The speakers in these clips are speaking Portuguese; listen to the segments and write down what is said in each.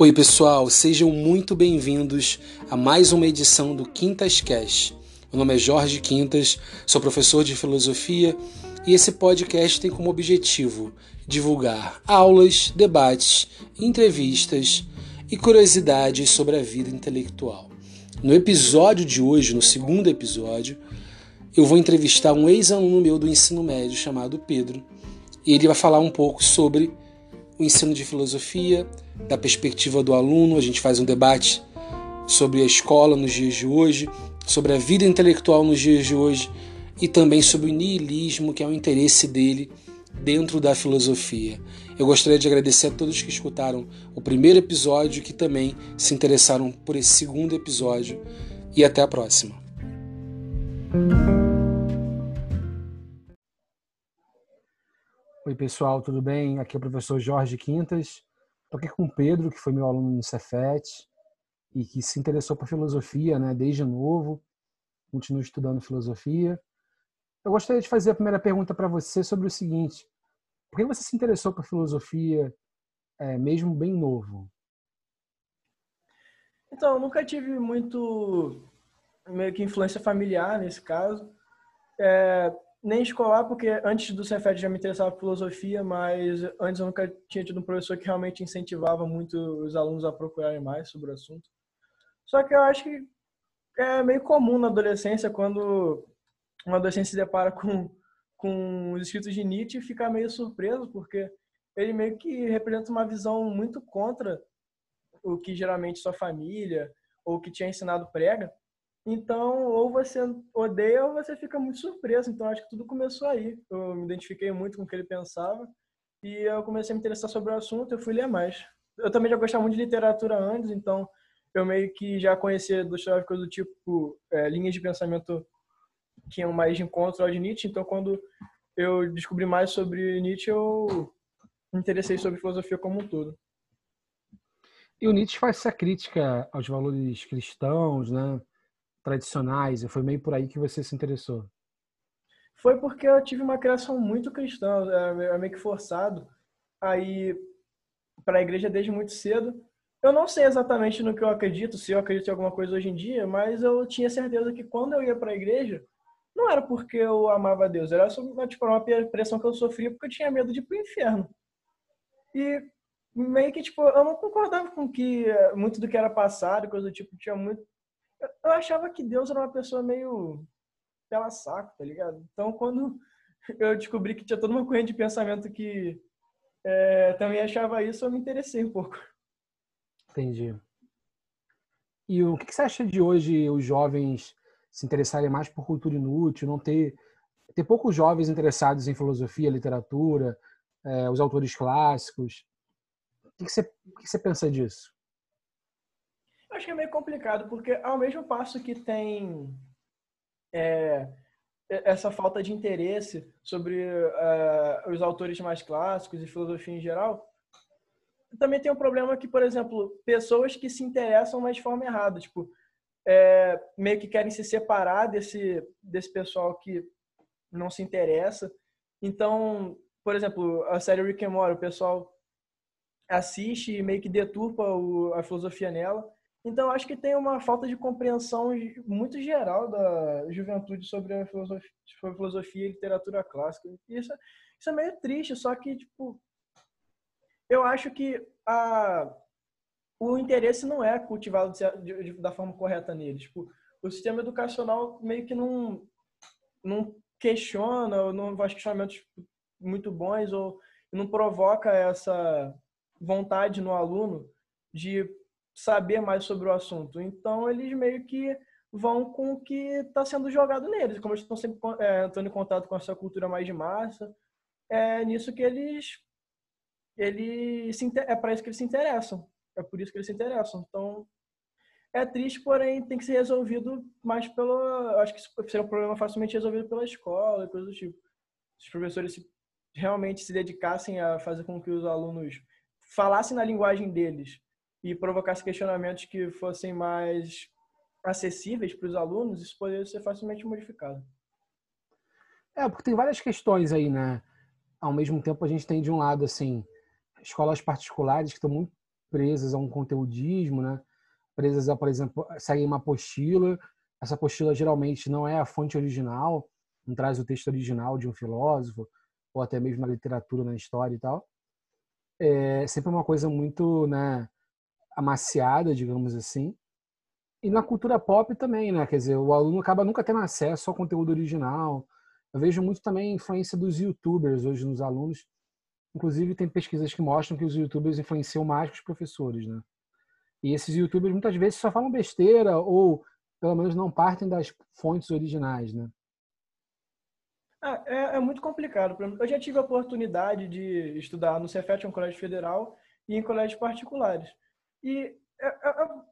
Oi, pessoal, sejam muito bem-vindos a mais uma edição do Quintas Cash. Meu nome é Jorge Quintas, sou professor de filosofia e esse podcast tem como objetivo divulgar aulas, debates, entrevistas e curiosidades sobre a vida intelectual. No episódio de hoje, no segundo episódio, eu vou entrevistar um ex-aluno meu do ensino médio chamado Pedro e ele vai falar um pouco sobre o ensino de filosofia, da perspectiva do aluno, a gente faz um debate sobre a escola nos dias de hoje, sobre a vida intelectual nos dias de hoje e também sobre o niilismo, que é o interesse dele dentro da filosofia. Eu gostaria de agradecer a todos que escutaram o primeiro episódio e que também se interessaram por esse segundo episódio. E até a próxima. Oi, pessoal, tudo bem? Aqui é o professor Jorge Quintas. Aqui com o Pedro, que foi meu aluno no Cefet e que se interessou por filosofia né, desde novo, continua estudando filosofia. Eu gostaria de fazer a primeira pergunta para você sobre o seguinte: por que você se interessou por filosofia é, mesmo bem novo? Então, eu nunca tive muito meio que influência familiar nesse caso. É, nem escolar, porque antes do Cefet já me interessava filosofia, mas antes eu nunca tinha tido um professor que realmente incentivava muito os alunos a procurarem mais sobre o assunto. Só que eu acho que é meio comum na adolescência, quando uma adolescente se depara com, com os escritos de Nietzsche, ficar meio surpreso, porque ele meio que representa uma visão muito contra o que geralmente sua família ou o que tinha ensinado prega. Então, ou você odeia ou você fica muito surpreso. Então, acho que tudo começou aí. Eu me identifiquei muito com o que ele pensava e eu comecei a me interessar sobre o assunto. Eu fui ler mais. Eu também já gostava muito de literatura antes, então eu meio que já conhecia Dostoiévski do tipo é, linhas de pensamento que iam mais de encontro ao de Nietzsche. Então, quando eu descobri mais sobre Nietzsche, eu me interessei sobre filosofia como um todo. E o Nietzsche faz essa crítica aos valores cristãos, né? Tradicionais? Foi meio por aí que você se interessou? Foi porque eu tive uma criação muito cristã, é meio que forçado aí para a igreja desde muito cedo. Eu não sei exatamente no que eu acredito, se eu acredito em alguma coisa hoje em dia, mas eu tinha certeza que quando eu ia para a igreja, não era porque eu amava Deus, era só tipo, uma pressão que eu sofria porque eu tinha medo de ir para o inferno. E meio que, tipo, eu não concordava com que muito do que era passado, coisa do tipo, tinha muito eu achava que Deus era uma pessoa meio pela saco, tá ligado? Então, quando eu descobri que tinha toda uma corrente de pensamento que é, também achava isso, eu me interessei um pouco. Entendi. E o que você acha de hoje os jovens se interessarem mais por cultura inútil, não ter ter poucos jovens interessados em filosofia, literatura, é, os autores clássicos? O que você, o que você pensa disso? Acho que é meio complicado, porque ao mesmo passo que tem é, essa falta de interesse sobre uh, os autores mais clássicos e filosofia em geral, também tem um problema que, por exemplo, pessoas que se interessam, mas de forma errada, tipo, é, meio que querem se separar desse, desse pessoal que não se interessa. Então, por exemplo, a série Rick and Morty, o pessoal assiste e meio que deturpa o, a filosofia nela. Então, acho que tem uma falta de compreensão muito geral da juventude sobre a filosofia, filosofia e literatura clássica. Isso, isso é meio triste, só que, tipo, eu acho que a, o interesse não é cultivado de, de, da forma correta neles. Tipo, o sistema educacional meio que não, não questiona, ou não faz questionamentos muito bons, ou não provoca essa vontade no aluno de saber mais sobre o assunto. Então, eles meio que vão com o que está sendo jogado neles. Como eles estão sempre é, entrando em contato com essa cultura mais de massa, é nisso que eles, eles é para isso que eles se interessam. É por isso que eles se interessam. Então, é triste, porém tem que ser resolvido mais pelo. Acho que seria um problema facilmente resolvido pela escola e coisas do tipo. Se os professores se, realmente se dedicassem a fazer com que os alunos falassem na linguagem deles e provocasse questionamentos que fossem mais acessíveis para os alunos, isso poderia ser facilmente modificado. É, porque tem várias questões aí, né? Ao mesmo tempo, a gente tem de um lado, assim, escolas particulares que estão muito presas a um conteudismo, né? presas a, por exemplo, seguem uma apostila. Essa apostila geralmente não é a fonte original, não traz o texto original de um filósofo, ou até mesmo na literatura, na história e tal. É sempre uma coisa muito né, amaciada, digamos assim. E na cultura pop também, né? Quer dizer, o aluno acaba nunca tendo acesso ao conteúdo original. Eu vejo muito também a influência dos youtubers hoje nos alunos. Inclusive, tem pesquisas que mostram que os youtubers influenciam mais que os professores, né? E esses youtubers muitas vezes só falam besteira ou pelo menos não partem das fontes originais, né? Ah, é, é, muito complicado. Eu já tive a oportunidade de estudar no Cefet, um colégio federal, e em colégios particulares. E é, é,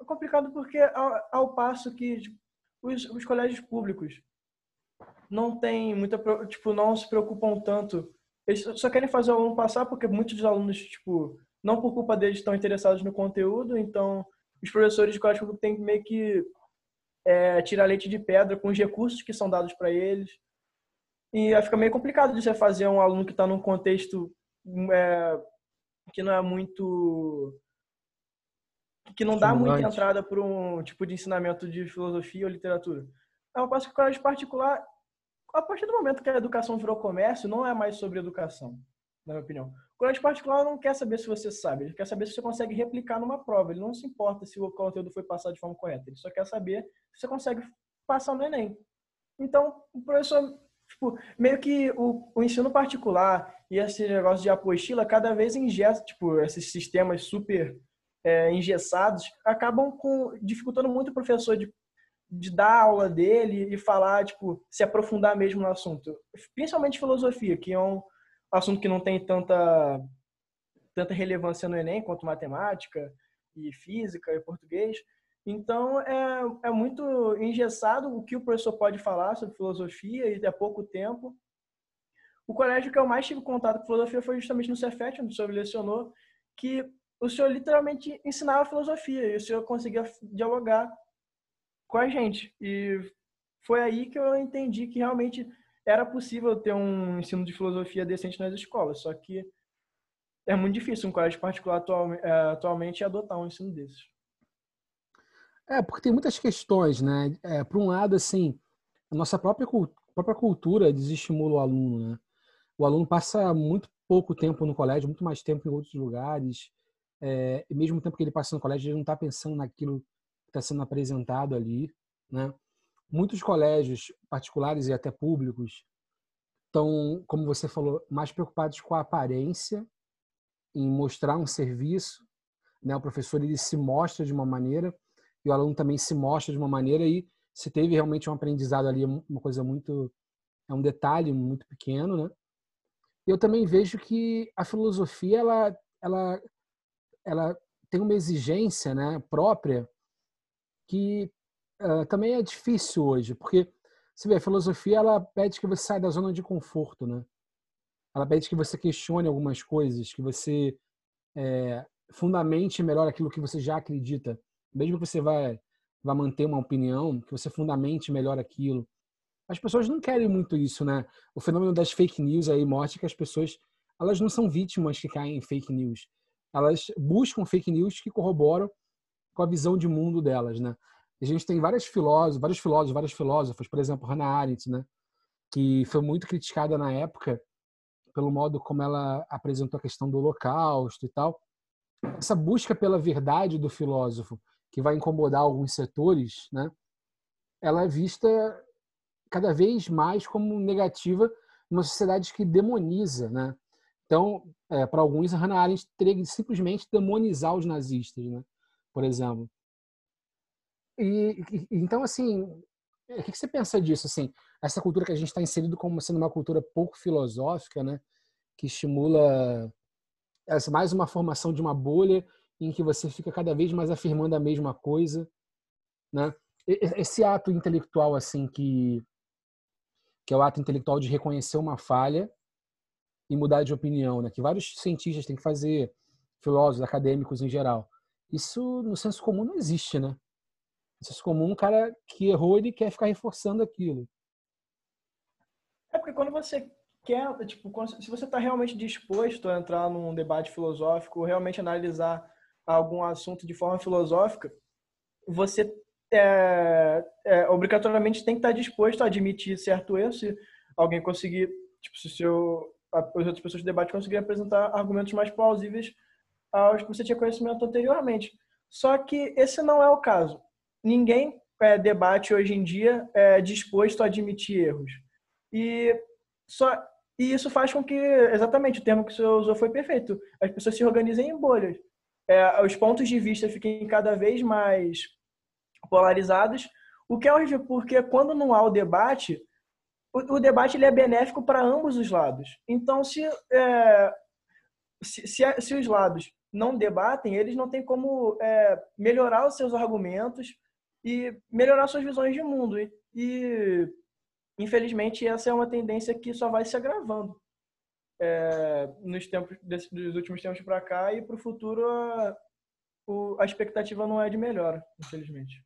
é complicado porque, ao, ao passo que tipo, os, os, colégios públicos não têm muita, tipo, não se preocupam tanto. Eles só querem fazer o aluno passar porque muitos dos alunos, tipo, não por culpa deles estão interessados no conteúdo, então os professores de colégio público têm meio que é, tirar leite de pedra com os recursos que são dados para eles. E fica meio complicado de você fazer um aluno que está num contexto é, que não é muito. Que não dá muita entrada para um tipo de ensinamento de filosofia ou literatura. É uma coisa que o colégio particular, a partir do momento que a educação virou comércio, não é mais sobre educação, na minha opinião. O colégio particular não quer saber se você sabe, ele quer saber se você consegue replicar numa prova. Ele não se importa se o conteúdo foi passado de forma correta, ele só quer saber se você consegue passar no Enem. Então, o professor, tipo, meio que o, o ensino particular e esse negócio de apostila cada vez ingessa, tipo, esses sistemas super é, engessados acabam com, dificultando muito o professor de, de dar aula dele e falar, tipo, se aprofundar mesmo no assunto. Principalmente filosofia, que é um assunto que não tem tanta, tanta relevância no Enem quanto matemática e física e português. Então, é, é muito engessado o que o professor pode falar sobre filosofia e há pouco tempo. O colégio que eu mais tive contato com filosofia foi justamente no Cefet, onde o senhor lecionou, que o senhor literalmente ensinava filosofia e o senhor conseguia dialogar com a gente. E foi aí que eu entendi que realmente era possível ter um ensino de filosofia decente nas escolas, só que é muito difícil um colégio particular é, atualmente adotar um ensino desses. É, porque tem muitas questões, né? É, por um lado, assim, a nossa própria, própria cultura desestimula o aluno, né? O aluno passa muito pouco tempo no colégio, muito mais tempo em outros lugares, é, e mesmo tempo que ele passa no colégio, ele não está pensando naquilo que está sendo apresentado ali, né? muitos colégios particulares e até públicos estão, como você falou, mais preocupados com a aparência, em mostrar um serviço. Né? O professor ele se mostra de uma maneira e o aluno também se mostra de uma maneira e se teve realmente um aprendizado ali, uma coisa muito é um detalhe muito pequeno, né? Eu também vejo que a filosofia ela ela ela tem uma exigência, né, própria que uh, também é difícil hoje, porque você vê, a filosofia ela pede que você saia da zona de conforto, né? Ela pede que você questione algumas coisas, que você é, fundamente melhor aquilo que você já acredita, mesmo que você vai vai manter uma opinião, que você fundamente melhor aquilo. As pessoas não querem muito isso, né? O fenômeno das fake news aí mostra que as pessoas elas não são vítimas que caem em fake news. Elas buscam fake news que corroboram com a visão de mundo delas, né? a gente tem vários filósofos, vários filósofos, vários filósofos, por exemplo, Hannah Arendt, né, que foi muito criticada na época pelo modo como ela apresentou a questão do Holocausto e tal. Essa busca pela verdade do filósofo, que vai incomodar alguns setores, né, ela é vista cada vez mais como negativa numa sociedade que demoniza, né? Então, é, para alguns, a Hannah Arendt teria que simplesmente demonizar os nazistas, né? Por exemplo. E, então, assim, o que você pensa disso? Assim, essa cultura que a gente está inserido como sendo uma cultura pouco filosófica, né? Que estimula essa, mais uma formação de uma bolha em que você fica cada vez mais afirmando a mesma coisa, né? Esse ato intelectual, assim, que, que é o ato intelectual de reconhecer uma falha e mudar de opinião, né? Que vários cientistas têm que fazer, filósofos, acadêmicos em geral. Isso no senso comum não existe, né? Isso é comum, um cara que errou, ele quer ficar reforçando aquilo. É porque quando você quer, tipo, quando, se você está realmente disposto a entrar num debate filosófico, realmente analisar algum assunto de forma filosófica, você é, é, obrigatoriamente tem que estar disposto a admitir certo erro se alguém conseguir, tipo, se seu, as outras pessoas do debate conseguirem apresentar argumentos mais plausíveis aos que você tinha conhecimento anteriormente. Só que esse não é o caso. Ninguém é, debate hoje em dia é disposto a admitir erros. E, só, e isso faz com que, exatamente, o termo que você usou foi perfeito, as pessoas se organizem em bolhas. É, os pontos de vista fiquem cada vez mais polarizados, o que é horrível, porque quando não há o debate, o, o debate ele é benéfico para ambos os lados. Então, se, é, se, se, se, os lados não debatem, eles não têm como é, melhorar os seus argumentos e melhorar suas visões de mundo. E, e infelizmente, essa é uma tendência que só vai se agravando é, nos tempos desse, dos últimos tempos para cá e para o futuro a, a expectativa não é de melhora, infelizmente.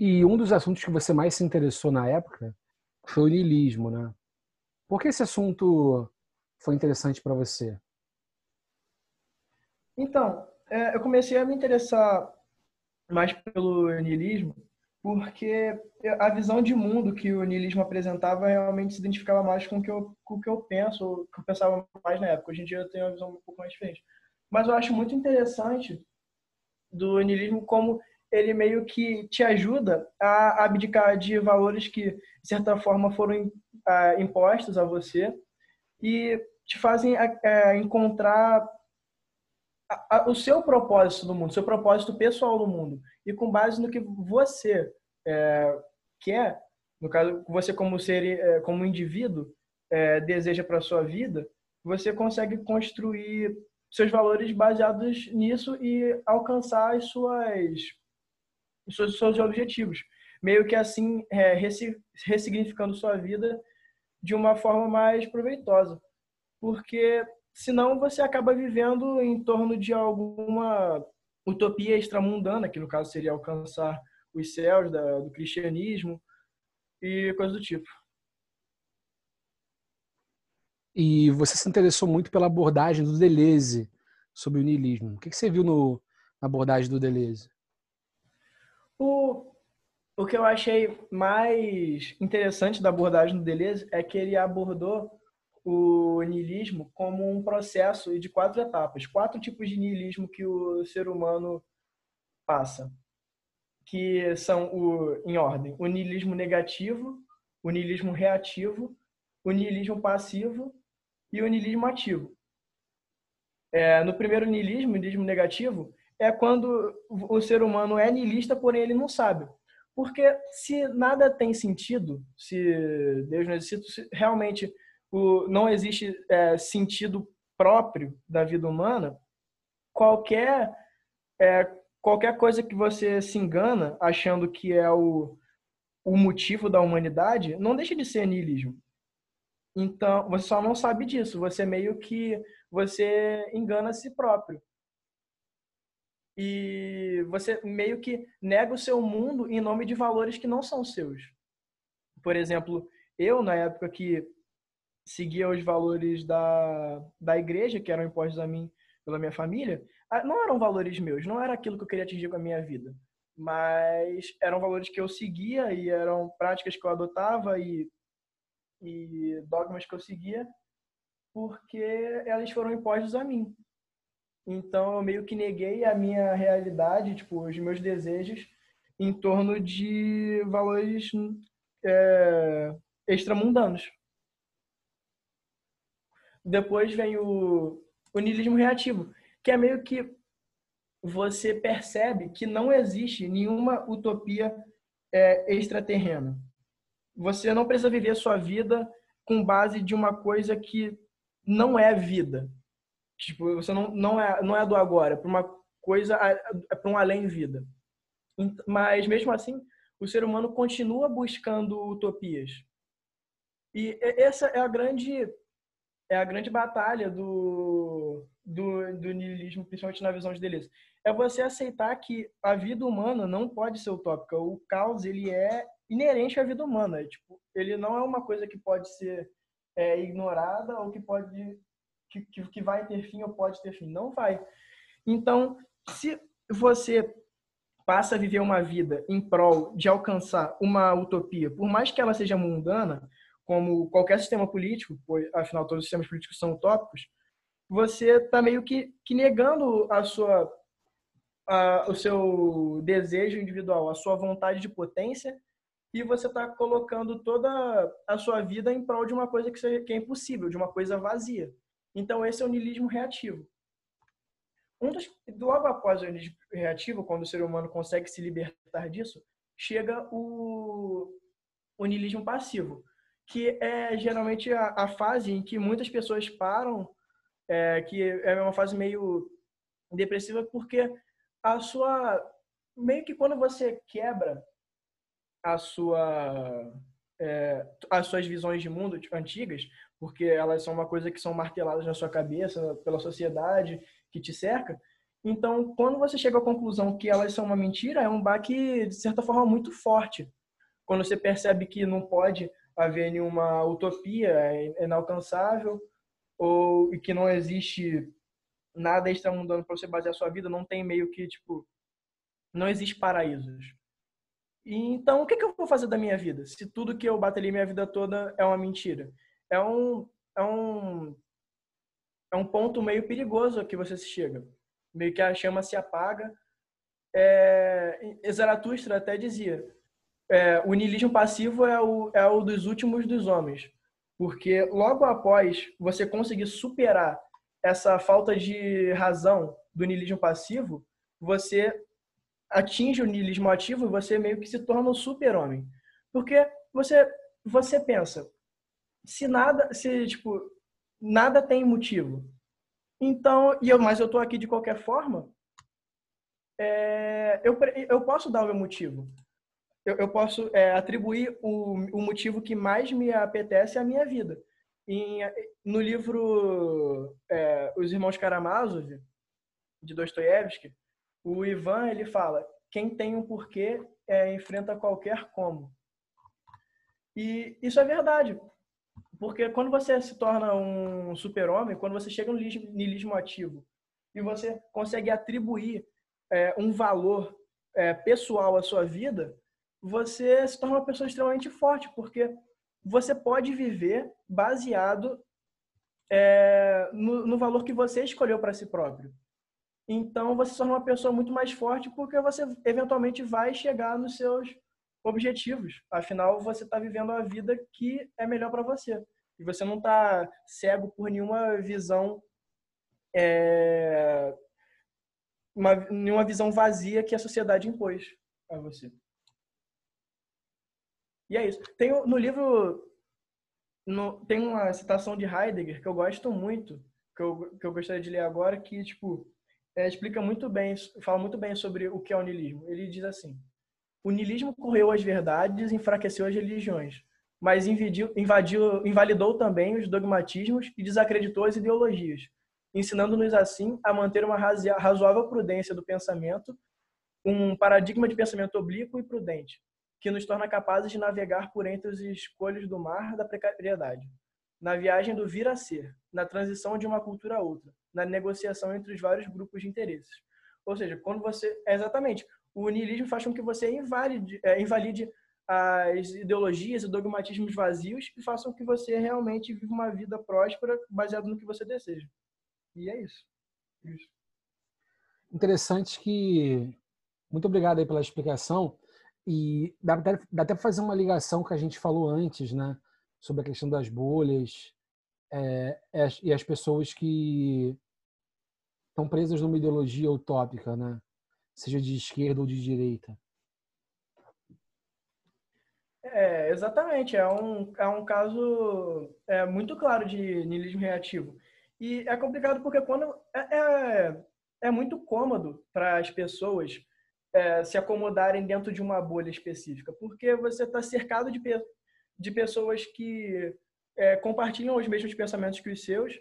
E um dos assuntos que você mais se interessou na época foi o niilismo, né? Por que esse assunto foi interessante para você? Então, é, eu comecei a me interessar mais pelo niilismo porque a visão de mundo que o niilismo apresentava realmente se identificava mais com o que eu, com o que eu penso, o que eu pensava mais na época. Hoje em dia eu tenho uma visão um pouco mais diferente. Mas eu acho muito interessante do niilismo como ele meio que te ajuda a abdicar de valores que, de certa forma, foram é, impostos a você e te fazem é, encontrar o seu propósito no mundo, seu propósito pessoal no mundo. E com base no que você é, quer, no caso, você como ser, como indivíduo, deseja para a sua vida, você consegue construir seus valores baseados nisso e alcançar as suas os seus, seus objetivos. Meio que assim, é, ressignificando sua vida de uma forma mais proveitosa. Porque senão você acaba vivendo em torno de alguma utopia extramundana, que no caso seria alcançar os céus da, do cristianismo e coisas do tipo. E você se interessou muito pela abordagem do Deleuze sobre o niilismo. O que você viu no, na abordagem do Deleuze? O, o que eu achei mais interessante da abordagem do Deleuze é que ele abordou o niilismo como um processo de quatro etapas, quatro tipos de niilismo que o ser humano passa, que são o, em ordem, o niilismo negativo, o niilismo reativo, o niilismo passivo e o niilismo ativo. É, no primeiro niilismo, niilismo negativo, é quando o ser humano é niilista, porém ele não sabe. Porque se nada tem sentido, se Deus não existe, se realmente o, não existe é, sentido próprio da vida humana, qualquer é, qualquer coisa que você se engana achando que é o, o motivo da humanidade, não deixa de ser niilismo. Então, você só não sabe disso, você meio que você engana a si próprio e você meio que nega o seu mundo em nome de valores que não são seus. Por exemplo, eu, na época que seguia os valores da, da igreja, que eram impostos a mim pela minha família, não eram valores meus, não era aquilo que eu queria atingir com a minha vida. Mas eram valores que eu seguia e eram práticas que eu adotava e, e dogmas que eu seguia, porque elas foram impostos a mim. Então eu meio que neguei a minha realidade, tipo, os meus desejos em torno de valores é, extramundanos. Depois vem o, o niilismo reativo, que é meio que você percebe que não existe nenhuma utopia é, extraterrena. Você não precisa viver sua vida com base de uma coisa que não é vida. Tipo, você não, não, é, não é do agora, é para uma coisa, é para um além-vida. Mas, mesmo assim, o ser humano continua buscando utopias. E essa é a grande é a grande batalha do, do, do niilismo, principalmente na visão de Deleuze. É você aceitar que a vida humana não pode ser utópica. O caos ele é inerente à vida humana. Tipo, ele não é uma coisa que pode ser é, ignorada ou que pode que, que vai ter fim ou pode ter fim. Não vai. Então, se você passa a viver uma vida em prol de alcançar uma utopia, por mais que ela seja mundana, como qualquer sistema político, pois afinal todos os sistemas políticos são utópicos, você está meio que, que negando a sua, a, o seu desejo individual, a sua vontade de potência, e você está colocando toda a sua vida em prol de uma coisa que, seja, que é impossível, de uma coisa vazia. Então esse é o niilismo reativo. Um dos, logo após o niilismo reativo, quando o ser humano consegue se libertar disso, chega o, o niilismo passivo, que é geralmente a, a fase em que muitas pessoas param, é, que é uma fase meio depressiva, porque a sua meio que quando você quebra a sua é, as suas visões de mundo antigas, porque elas são uma coisa que são marteladas na sua cabeça pela sociedade que te cerca. Então, quando você chega à conclusão que elas são uma mentira, é um baque de certa forma muito forte. Quando você percebe que não pode haver nenhuma utopia é inalcançável ou e que não existe nada extramundano para você basear sua vida, não tem meio que tipo não existe paraísos. E, então, o que, que eu vou fazer da minha vida? Se tudo que eu batalhei minha vida toda é uma mentira. É um, é um, é um ponto meio perigoso que você se chega. Meio que a chama se apaga. É, Zaratustra até dizia, é, o niilismo passivo é o, é o dos últimos dos homens. Porque logo após você conseguir superar essa falta de razão do niilismo passivo, você atinge o niilismo ativo e você meio que se torna um super-homem. Porque você, você pensa, se nada, se tipo, nada tem motivo. Então, e eu, mas eu tô aqui de qualquer forma, é, eu, eu posso dar o meu motivo eu, eu posso é, atribuir o, o motivo que mais me apetece à minha vida. Em, no livro é, Os Irmãos Karamazov, de Dostoiévski, o Ivan ele fala: quem tem um porquê é, enfrenta qualquer como. E isso é verdade. Porque quando você se torna um super-homem, quando você chega no niilismo ativo e você consegue atribuir é, um valor é, pessoal à sua vida, você se torna uma pessoa extremamente forte, porque você pode viver baseado é, no, no, valor que você escolheu para si próprio. Então, você se torna uma pessoa muito mais forte porque você eventualmente vai chegar nos seus objetivos. Afinal, você está vivendo a vida que é melhor para você. E você não está cego por nenhuma visão, é, uma, nenhuma visão vazia que a sociedade impôs a você. E é isso. Tem no livro no, tem uma citação de Heidegger que eu gosto muito, que eu, que eu gostaria de ler agora, que tipo é, explica muito bem, fala muito bem sobre o que é o niilismo. Ele diz assim: o niilismo correu as verdades, enfraqueceu as religiões, mas invadiu, invadiu, invalidou também os dogmatismos e desacreditou as ideologias, ensinando-nos assim a manter uma razoável prudência do pensamento, um paradigma de pensamento oblíquo e prudente, que nos torna capazes de navegar por entre os escolhos do mar da precariedade, na viagem do vir a ser, na transição de uma cultura a outra, na negociação entre os vários grupos de interesses. Ou seja, quando você. É exatamente. O niilismo faz com que você invalide, é, invalide as ideologias e dogmatismos vazios e façam que você realmente viva uma vida próspera baseada no que você deseja. E é isso. isso. Interessante que. Muito obrigado aí pela explicação. E dá, dá até para fazer uma ligação que a gente falou antes, né? Sobre a questão das bolhas é, e as pessoas que estão presas numa ideologia utópica, né? Seja de esquerda ou de direita. É, exatamente. É um, é um caso é, muito claro de niilismo reativo. E é complicado porque quando é, é, é muito cômodo para as pessoas é, se acomodarem dentro de uma bolha específica, porque você está cercado de, de pessoas que é, compartilham os mesmos pensamentos que os seus,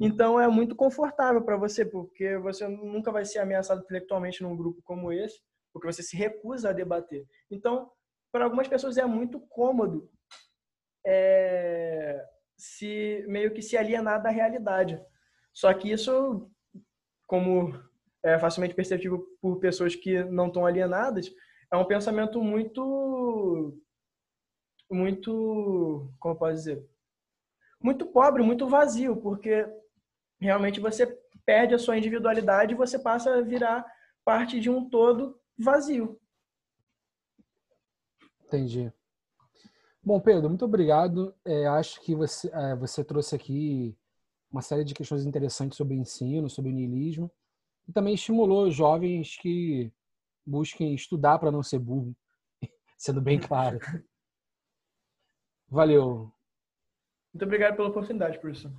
então é muito confortável para você, porque você nunca vai ser ameaçado intelectualmente num grupo como esse, porque você se recusa a debater. Então, para algumas pessoas é muito cômodo é, se meio que se alienar da realidade. Só que isso, como é facilmente perceptível por pessoas que não estão alienadas, é um pensamento muito, muito, como pode dizer, muito pobre, muito vazio, porque realmente você perde a sua individualidade e você passa a virar parte de um todo vazio. Entendi. Bom, Pedro, muito obrigado. É, acho que você, é, você trouxe aqui uma série de questões interessantes sobre ensino, sobre niilismo, e também estimulou jovens que busquem estudar para não ser burro, sendo bem claro. Valeu. Muito obrigado pela oportunidade, professor.